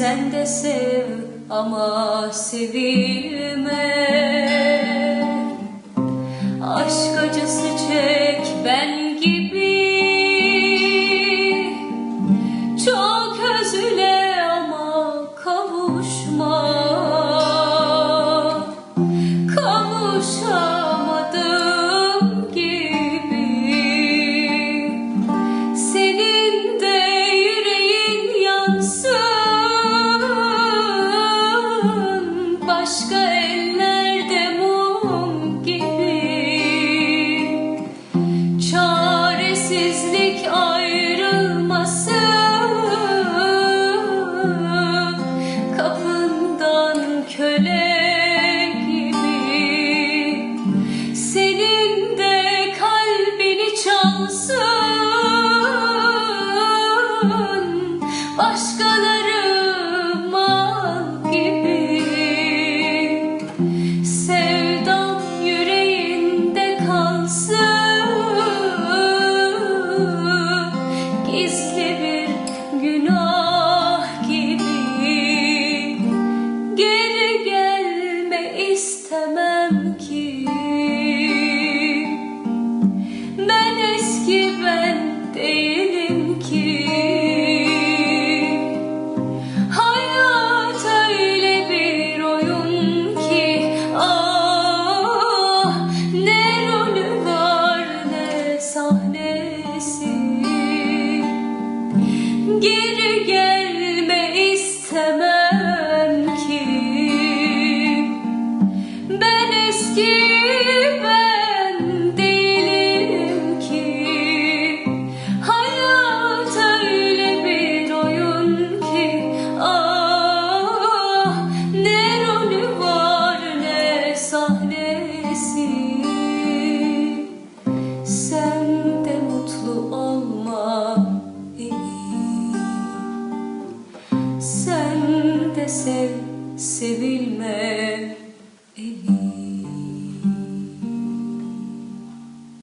Sen de sev ama sevilme. Aşk acısı çek ben gibi. Çok özüle Çaresizlik ayrılmasın. Kapından köle gibi. Senin de kalbini çalsın. Başkaları mal gibi. Sevdam yüreğinde kalsın Gizli bir Geri gelme istemem Sen de sev sevilme iyi